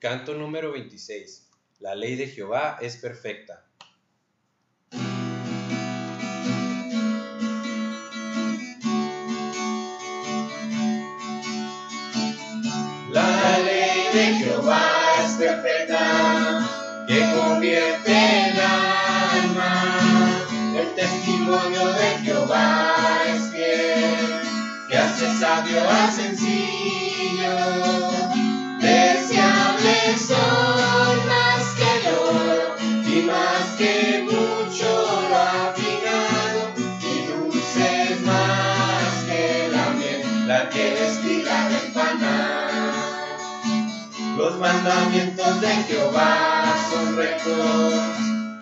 Canto número 26. La ley de Jehová es perfecta. La ley de Jehová es perfecta, que convierte en alma. El testimonio de Jehová es fiel, que hace sabio a sencillo. Mandamientos de Jehová son rectos,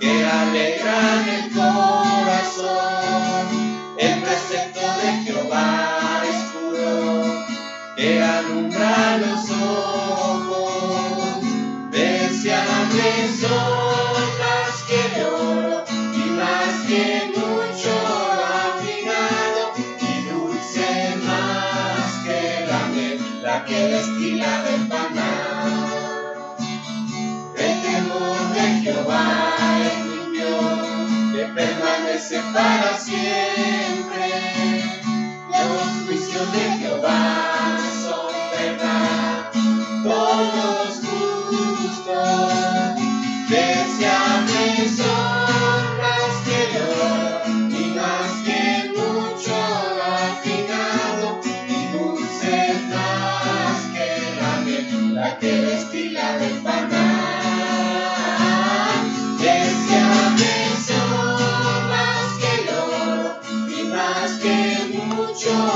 que alegran el corazón. El precepto de Jehová es puro, que alumbra los ojos. Que destila del panal. El temor de Jehová es limpio, que permanece para siempre. Los juicios de la que destila del panal. Desde abenzo más que lo y más que mucho.